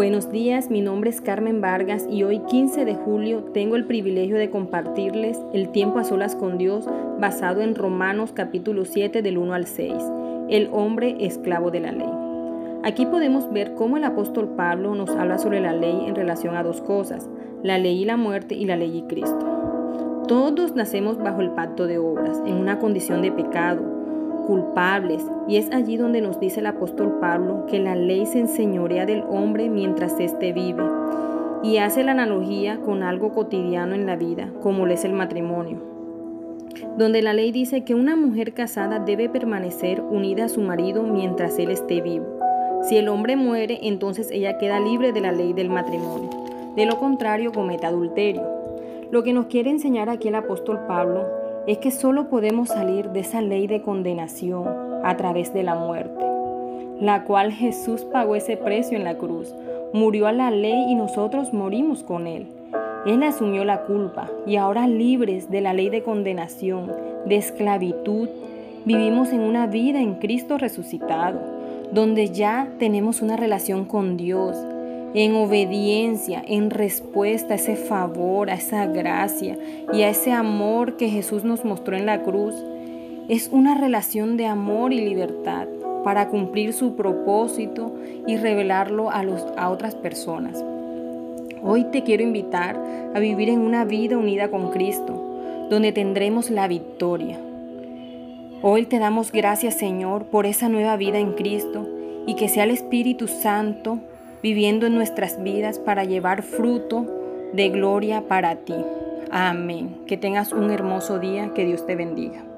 Buenos días, mi nombre es Carmen Vargas y hoy 15 de julio tengo el privilegio de compartirles el tiempo a solas con Dios basado en Romanos capítulo 7 del 1 al 6, el hombre esclavo de la ley. Aquí podemos ver cómo el apóstol Pablo nos habla sobre la ley en relación a dos cosas, la ley y la muerte y la ley y Cristo. Todos nacemos bajo el pacto de obras, en una condición de pecado, culpables, y es allí donde nos dice el apóstol Pablo que la ley se enseñorea del hombre mientras éste vive, y hace la analogía con algo cotidiano en la vida, como lo es el matrimonio, donde la ley dice que una mujer casada debe permanecer unida a su marido mientras él esté vivo. Si el hombre muere, entonces ella queda libre de la ley del matrimonio. De lo contrario, comete adulterio. Lo que nos quiere enseñar aquí el apóstol Pablo es que solo podemos salir de esa ley de condenación a través de la muerte, la cual Jesús pagó ese precio en la cruz. Murió a la ley y nosotros morimos con él. Él asumió la culpa y ahora libres de la ley de condenación, de esclavitud, vivimos en una vida en Cristo resucitado, donde ya tenemos una relación con Dios, en obediencia, en respuesta a ese favor, a esa gracia y a ese amor que Jesús nos mostró en la cruz. Es una relación de amor y libertad para cumplir su propósito y revelarlo a, otras personas. Hoy te quiero invitar a vivir en una vida unida con Cristo, donde tendremos la victoria. Hoy te damos gracias Señor por esa nueva vida en Cristo y que sea el Espíritu Santo viviendo en nuestras vidas para llevar fruto de gloria para ti. Amén. Que tengas un hermoso día, que Dios te bendiga.